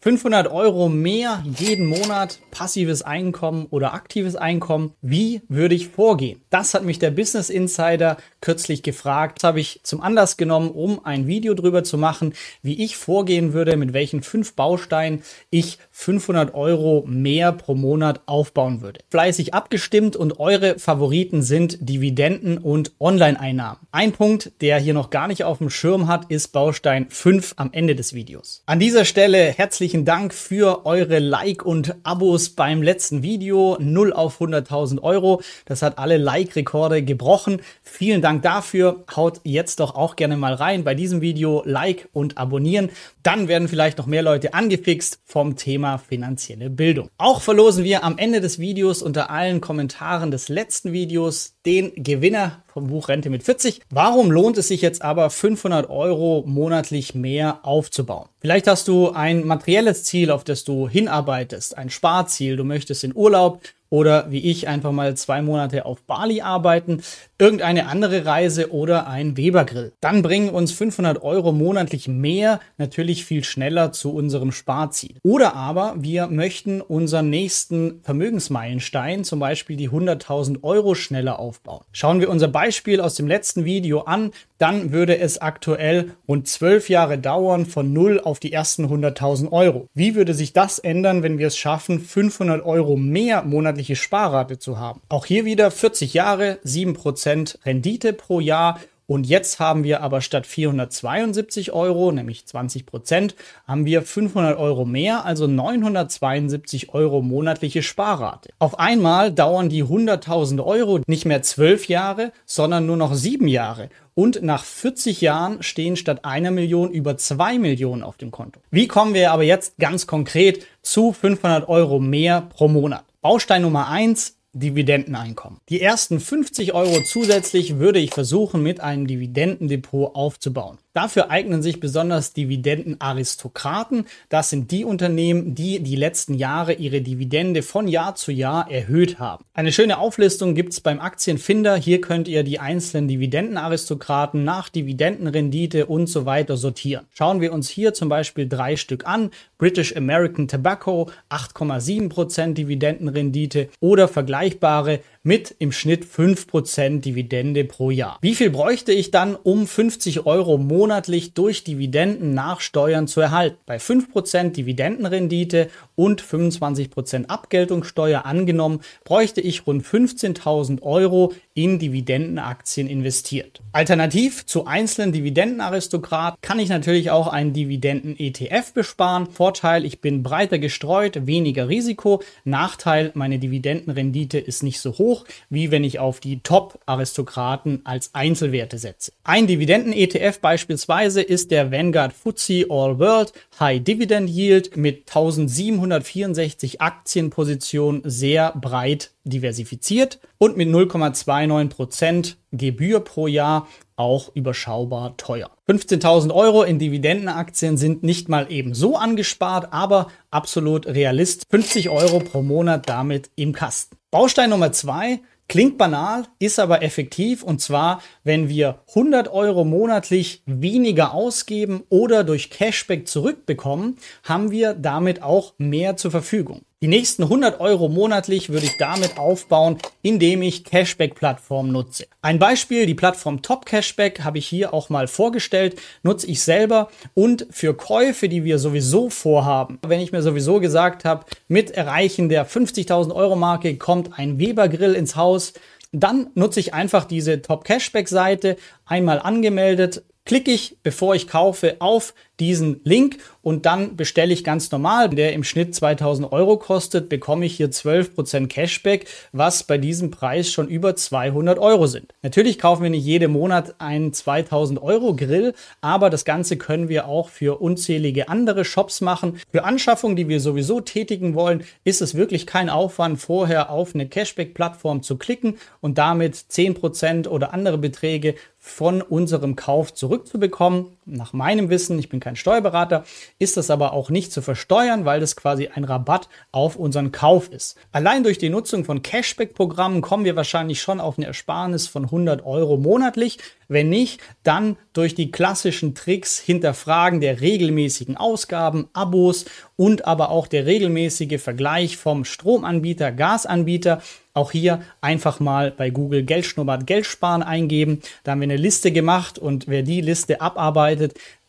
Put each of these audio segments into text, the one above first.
500 Euro mehr jeden Monat, passives Einkommen oder aktives Einkommen. Wie würde ich vorgehen? Das hat mich der Business Insider kürzlich gefragt. Das habe ich zum Anlass genommen, um ein Video drüber zu machen, wie ich vorgehen würde, mit welchen fünf Bausteinen ich 500 Euro mehr pro Monat aufbauen würde. Fleißig abgestimmt und eure Favoriten sind Dividenden und Online-Einnahmen. Ein Punkt, der hier noch gar nicht auf dem Schirm hat, ist Baustein 5 am Ende des Videos. An dieser Stelle herzlich herzlichen Dank für eure Like und Abos beim letzten Video. 0 auf 100.000 Euro. Das hat alle Like-Rekorde gebrochen. Vielen Dank dafür. Haut jetzt doch auch gerne mal rein bei diesem Video. Like und abonnieren. Dann werden vielleicht noch mehr Leute angefixt vom Thema finanzielle Bildung. Auch verlosen wir am Ende des Videos unter allen Kommentaren des letzten Videos den Gewinner vom Buch Rente mit 40. Warum lohnt es sich jetzt aber 500 Euro monatlich mehr aufzubauen? Vielleicht hast du ein materielles Ziel, auf das du hinarbeitest, ein Sparziel, du möchtest in Urlaub, oder wie ich einfach mal zwei Monate auf Bali arbeiten, irgendeine andere Reise oder ein Webergrill. Dann bringen uns 500 Euro monatlich mehr natürlich viel schneller zu unserem Sparziel. Oder aber wir möchten unseren nächsten Vermögensmeilenstein, zum Beispiel die 100.000 Euro schneller aufbauen. Schauen wir unser Beispiel aus dem letzten Video an, dann würde es aktuell rund zwölf Jahre dauern von null auf die ersten 100.000 Euro. Wie würde sich das ändern, wenn wir es schaffen, 500 Euro mehr monatliche Sparrate zu haben? Auch hier wieder 40 Jahre, 7% Rendite pro Jahr und jetzt haben wir aber statt 472 Euro, nämlich 20 Prozent, haben wir 500 Euro mehr, also 972 Euro monatliche Sparrate. Auf einmal dauern die 100.000 Euro nicht mehr 12 Jahre, sondern nur noch 7 Jahre. Und nach 40 Jahren stehen statt einer Million über 2 Millionen auf dem Konto. Wie kommen wir aber jetzt ganz konkret zu 500 Euro mehr pro Monat? Baustein Nummer 1, Dividendeneinkommen. Die ersten 50 Euro zusätzlich würde ich versuchen, mit einem Dividendendepot aufzubauen. Dafür eignen sich besonders Dividendenaristokraten. Das sind die Unternehmen, die die letzten Jahre ihre Dividende von Jahr zu Jahr erhöht haben. Eine schöne Auflistung gibt es beim Aktienfinder. Hier könnt ihr die einzelnen Dividendenaristokraten nach Dividendenrendite und so weiter sortieren. Schauen wir uns hier zum Beispiel drei Stück an. British American Tobacco 8,7% Dividendenrendite oder vergleichbare mit im Schnitt 5% Dividende pro Jahr. Wie viel bräuchte ich dann, um 50 Euro monatlich durch Dividenden nach Steuern zu erhalten? Bei 5% Dividendenrendite und 25% Abgeltungssteuer angenommen, bräuchte ich rund 15.000 Euro in Dividendenaktien investiert. Alternativ zu einzelnen Dividendenaristokraten kann ich natürlich auch einen Dividenden-ETF besparen. Vorteil, ich bin breiter gestreut, weniger Risiko. Nachteil, meine Dividendenrendite ist nicht so hoch, wie wenn ich auf die Top-Aristokraten als Einzelwerte setze. Ein Dividenden-ETF beispielsweise ist der Vanguard FTSE All World High Dividend Yield mit 1764 Aktienpositionen sehr breit diversifiziert und mit 0,29% Gebühr pro Jahr auch überschaubar teuer. 15.000 Euro in Dividendenaktien sind nicht mal eben so angespart, aber absolut realist. 50 Euro pro Monat damit im Kasten. Baustein Nummer zwei Klingt banal, ist aber effektiv und zwar, wenn wir 100 Euro monatlich weniger ausgeben oder durch Cashback zurückbekommen, haben wir damit auch mehr zur Verfügung. Die nächsten 100 Euro monatlich würde ich damit aufbauen, indem ich Cashback-Plattformen nutze. Ein Beispiel, die Plattform Top Cashback habe ich hier auch mal vorgestellt, nutze ich selber und für Käufe, die wir sowieso vorhaben, wenn ich mir sowieso gesagt habe, mit Erreichen der 50.000 Euro Marke kommt ein Weber Grill ins Haus, dann nutze ich einfach diese Top Cashback Seite, einmal angemeldet, klicke ich, bevor ich kaufe, auf diesen Link und dann bestelle ich ganz normal, der im Schnitt 2000 Euro kostet, bekomme ich hier 12% Cashback, was bei diesem Preis schon über 200 Euro sind. Natürlich kaufen wir nicht jeden Monat einen 2000 Euro Grill, aber das Ganze können wir auch für unzählige andere Shops machen. Für Anschaffungen, die wir sowieso tätigen wollen, ist es wirklich kein Aufwand, vorher auf eine Cashback-Plattform zu klicken und damit 10% oder andere Beträge von unserem Kauf zurückzubekommen. Nach meinem Wissen, ich bin kein Steuerberater, ist das aber auch nicht zu versteuern, weil das quasi ein Rabatt auf unseren Kauf ist. Allein durch die Nutzung von Cashback-Programmen kommen wir wahrscheinlich schon auf eine Ersparnis von 100 Euro monatlich. Wenn nicht, dann durch die klassischen Tricks hinterfragen der regelmäßigen Ausgaben, Abos und aber auch der regelmäßige Vergleich vom Stromanbieter, Gasanbieter auch hier einfach mal bei Google Geld schnuppert, Geld sparen eingeben. Da haben wir eine Liste gemacht und wer die Liste abarbeitet,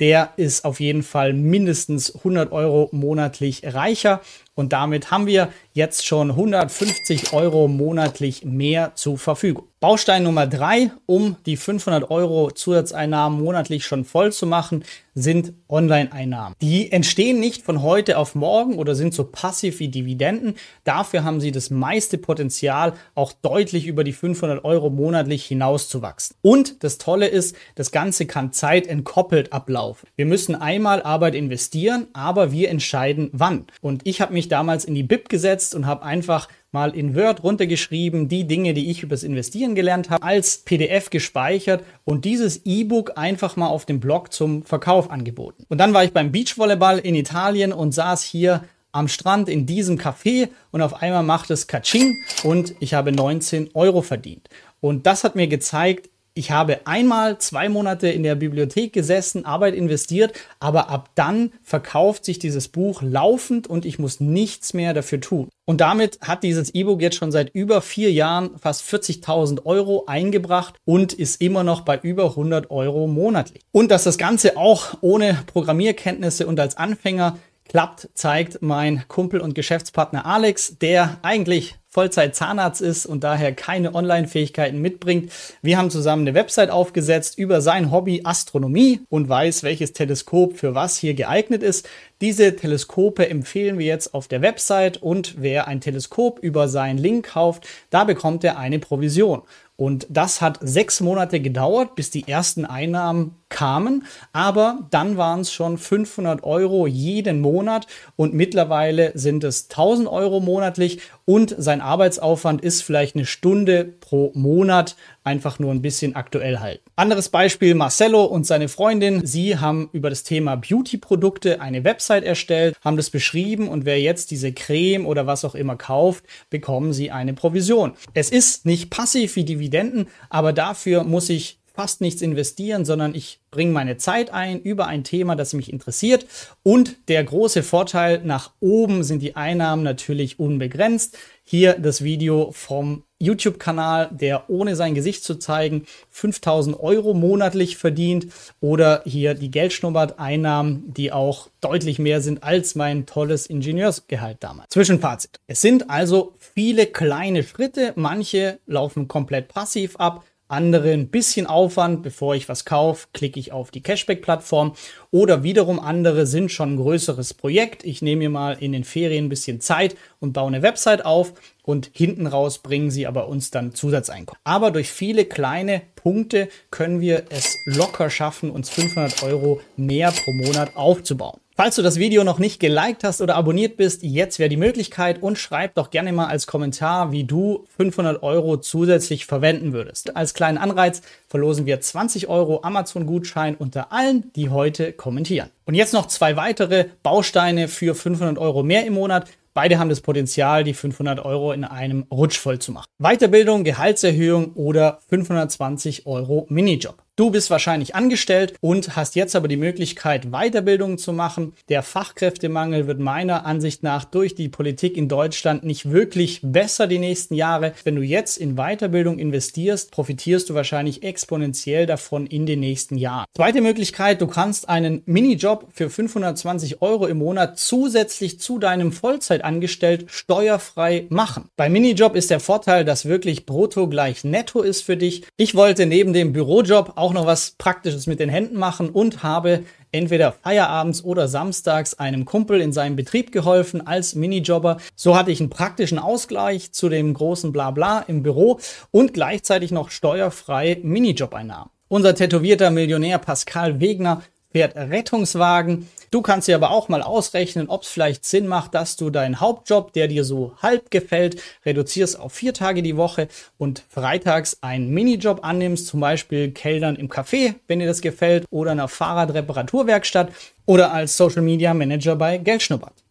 der ist auf jeden Fall mindestens 100 Euro monatlich reicher. Und damit haben wir jetzt schon 150 Euro monatlich mehr zur Verfügung. Baustein Nummer drei, um die 500 Euro Zusatzeinnahmen monatlich schon voll zu machen, sind Online-Einnahmen. Die entstehen nicht von heute auf morgen oder sind so passiv wie Dividenden. Dafür haben sie das meiste Potenzial, auch deutlich über die 500 Euro monatlich hinauszuwachsen. Und das Tolle ist, das Ganze kann zeitentkoppelt ablaufen. Wir müssen einmal Arbeit investieren, aber wir entscheiden wann. Und ich habe mich damals in die BIP gesetzt und habe einfach mal in Word runtergeschrieben, die Dinge, die ich übers Investieren gelernt habe, als PDF gespeichert und dieses E-Book einfach mal auf dem Blog zum Verkauf angeboten. Und dann war ich beim Beachvolleyball in Italien und saß hier am Strand in diesem Café und auf einmal macht es Kaching und ich habe 19 Euro verdient. Und das hat mir gezeigt, ich habe einmal zwei Monate in der Bibliothek gesessen, Arbeit investiert, aber ab dann verkauft sich dieses Buch laufend und ich muss nichts mehr dafür tun. Und damit hat dieses E-Book jetzt schon seit über vier Jahren fast 40.000 Euro eingebracht und ist immer noch bei über 100 Euro monatlich. Und dass das Ganze auch ohne Programmierkenntnisse und als Anfänger klappt, zeigt mein Kumpel und Geschäftspartner Alex, der eigentlich Vollzeit Zahnarzt ist und daher keine Online-Fähigkeiten mitbringt. Wir haben zusammen eine Website aufgesetzt über sein Hobby Astronomie und weiß, welches Teleskop für was hier geeignet ist. Diese Teleskope empfehlen wir jetzt auf der Website und wer ein Teleskop über seinen Link kauft, da bekommt er eine Provision. Und das hat sechs Monate gedauert, bis die ersten Einnahmen kamen. Aber dann waren es schon 500 Euro jeden Monat und mittlerweile sind es 1000 Euro monatlich und sein Arbeitsaufwand ist vielleicht eine Stunde pro Monat einfach nur ein bisschen aktuell halten. Anderes Beispiel, Marcello und seine Freundin. Sie haben über das Thema Beauty-Produkte eine Website erstellt, haben das beschrieben und wer jetzt diese Creme oder was auch immer kauft, bekommen sie eine Provision. Es ist nicht passiv wie Dividenden, aber dafür muss ich fast nichts investieren, sondern ich bringe meine Zeit ein über ein Thema, das mich interessiert. Und der große Vorteil, nach oben sind die Einnahmen natürlich unbegrenzt. Hier das Video vom YouTube-Kanal, der ohne sein Gesicht zu zeigen 5000 Euro monatlich verdient oder hier die Geldschnuppert-Einnahmen, die auch deutlich mehr sind als mein tolles Ingenieursgehalt damals. Zwischenfazit. Es sind also viele kleine Schritte. Manche laufen komplett passiv ab. Andere ein bisschen Aufwand, bevor ich was kaufe, klicke ich auf die Cashback-Plattform. Oder wiederum andere sind schon ein größeres Projekt. Ich nehme mir mal in den Ferien ein bisschen Zeit und baue eine Website auf und hinten raus bringen sie aber uns dann Zusatzeinkommen. Aber durch viele kleine Punkte können wir es locker schaffen, uns 500 Euro mehr pro Monat aufzubauen. Falls du das Video noch nicht geliked hast oder abonniert bist, jetzt wäre die Möglichkeit und schreib doch gerne mal als Kommentar, wie du 500 Euro zusätzlich verwenden würdest. Als kleinen Anreiz verlosen wir 20 Euro Amazon-Gutschein unter allen, die heute kommentieren. Und jetzt noch zwei weitere Bausteine für 500 Euro mehr im Monat. Beide haben das Potenzial, die 500 Euro in einem Rutsch voll zu machen. Weiterbildung, Gehaltserhöhung oder 520 Euro Minijob. Du bist wahrscheinlich angestellt und hast jetzt aber die Möglichkeit, Weiterbildungen zu machen. Der Fachkräftemangel wird meiner Ansicht nach durch die Politik in Deutschland nicht wirklich besser die nächsten Jahre. Wenn du jetzt in Weiterbildung investierst, profitierst du wahrscheinlich exponentiell davon in den nächsten Jahren. Zweite Möglichkeit, du kannst einen Minijob für 520 Euro im Monat zusätzlich zu deinem Vollzeitangestellt steuerfrei machen. Beim Minijob ist der Vorteil, dass wirklich brutto gleich netto ist für dich. Ich wollte neben dem Bürojob auch auch noch was Praktisches mit den Händen machen und habe entweder feierabends oder samstags einem Kumpel in seinem Betrieb geholfen als Minijobber. So hatte ich einen praktischen Ausgleich zu dem großen Blabla im Büro und gleichzeitig noch steuerfrei Minijob-Einnahmen. Unser tätowierter Millionär Pascal Wegner fährt Rettungswagen. Du kannst dir aber auch mal ausrechnen, ob es vielleicht Sinn macht, dass du deinen Hauptjob, der dir so halb gefällt, reduzierst auf vier Tage die Woche und freitags einen Minijob annimmst, zum Beispiel Kellnern im Café, wenn dir das gefällt, oder einer Fahrradreparaturwerkstatt oder als Social Media Manager bei Geldschnuppert.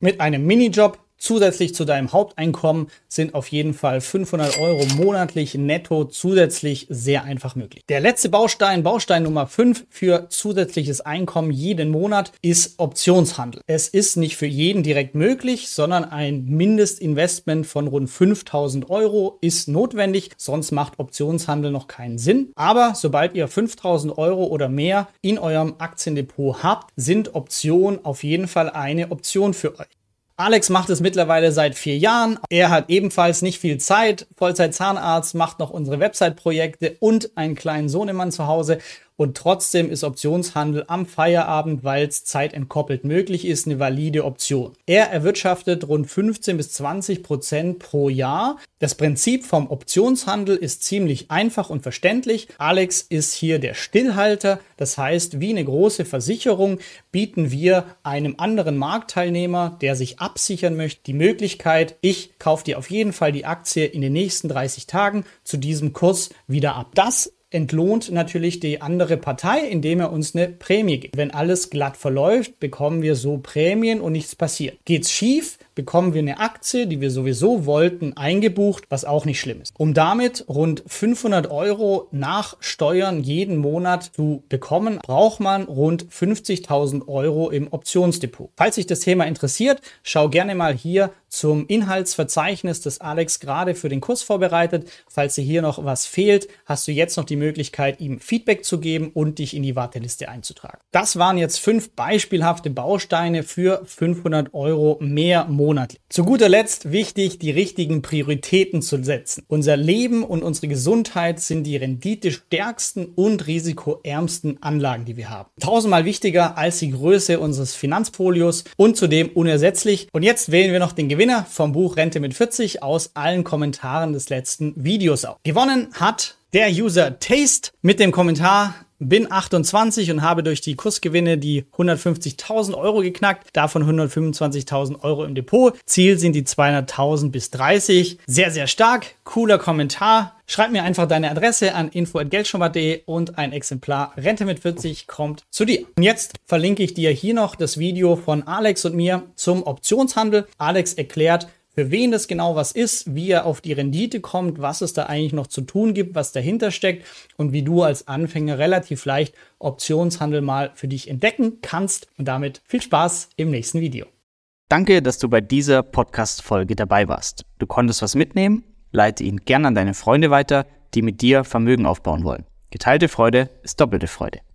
Mit einem Minijob Zusätzlich zu deinem Haupteinkommen sind auf jeden Fall 500 Euro monatlich netto zusätzlich sehr einfach möglich. Der letzte Baustein, Baustein Nummer 5 für zusätzliches Einkommen jeden Monat ist Optionshandel. Es ist nicht für jeden direkt möglich, sondern ein Mindestinvestment von rund 5000 Euro ist notwendig, sonst macht Optionshandel noch keinen Sinn. Aber sobald ihr 5000 Euro oder mehr in eurem Aktiendepot habt, sind Optionen auf jeden Fall eine Option für euch. Alex macht es mittlerweile seit vier Jahren. Er hat ebenfalls nicht viel Zeit. Vollzeit Zahnarzt, macht noch unsere Website-Projekte und einen kleinen Sohnemann zu Hause und trotzdem ist Optionshandel am Feierabend, weil es zeitentkoppelt möglich ist, eine valide Option. Er erwirtschaftet rund 15 bis 20 Prozent pro Jahr. Das Prinzip vom Optionshandel ist ziemlich einfach und verständlich. Alex ist hier der Stillhalter. Das heißt, wie eine große Versicherung bieten wir einem anderen Marktteilnehmer, der sich absichern möchte, die Möglichkeit, ich kaufe dir auf jeden Fall die Aktie in den nächsten 30 Tagen zu diesem Kurs wieder ab. Das entlohnt natürlich die andere Partei, indem er uns eine Prämie gibt. Wenn alles glatt verläuft, bekommen wir so Prämien und nichts passiert. Geht's schief, bekommen wir eine Aktie, die wir sowieso wollten, eingebucht, was auch nicht schlimm ist. Um damit rund 500 Euro nach Steuern jeden Monat zu bekommen, braucht man rund 50.000 Euro im Optionsdepot. Falls sich das Thema interessiert, schau gerne mal hier zum Inhaltsverzeichnis, das Alex gerade für den Kurs vorbereitet. Falls dir hier noch was fehlt, hast du jetzt noch die Möglichkeit, ihm Feedback zu geben und dich in die Warteliste einzutragen. Das waren jetzt fünf beispielhafte Bausteine für 500 Euro mehr monatlich. Zu guter Letzt wichtig, die richtigen Prioritäten zu setzen. Unser Leben und unsere Gesundheit sind die renditestärksten und risikoärmsten Anlagen, die wir haben. Tausendmal wichtiger als die Größe unseres Finanzfolios und zudem unersetzlich. Und jetzt wählen wir noch den Gewinner vom Buch Rente mit 40 aus allen Kommentaren des letzten Videos auf. Gewonnen hat der User Taste mit dem Kommentar bin 28 und habe durch die Kursgewinne die 150.000 Euro geknackt, davon 125.000 Euro im Depot. Ziel sind die 200.000 bis 30. Sehr, sehr stark. Cooler Kommentar. Schreib mir einfach deine Adresse an info.geldschnurrbart.de und ein Exemplar Rente mit 40 kommt zu dir. Und jetzt verlinke ich dir hier noch das Video von Alex und mir zum Optionshandel. Alex erklärt, für wen das genau was ist, wie er auf die Rendite kommt, was es da eigentlich noch zu tun gibt, was dahinter steckt und wie du als Anfänger relativ leicht Optionshandel mal für dich entdecken kannst. Und damit viel Spaß im nächsten Video. Danke, dass du bei dieser Podcast-Folge dabei warst. Du konntest was mitnehmen? Leite ihn gern an deine Freunde weiter, die mit dir Vermögen aufbauen wollen. Geteilte Freude ist doppelte Freude.